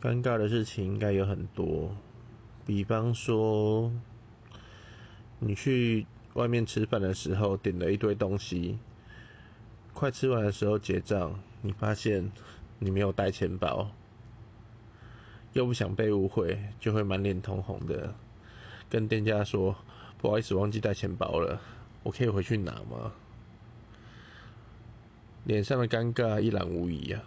尴尬的事情应该有很多比方说你去外面吃饭的时候点了一堆东西快吃完的时候结账你发现你没有带钱包又不想被误会就会满脸通红的跟店家说不好意思忘记带钱包了。我可以回去拿吗脸上的尴尬一览无遗啊。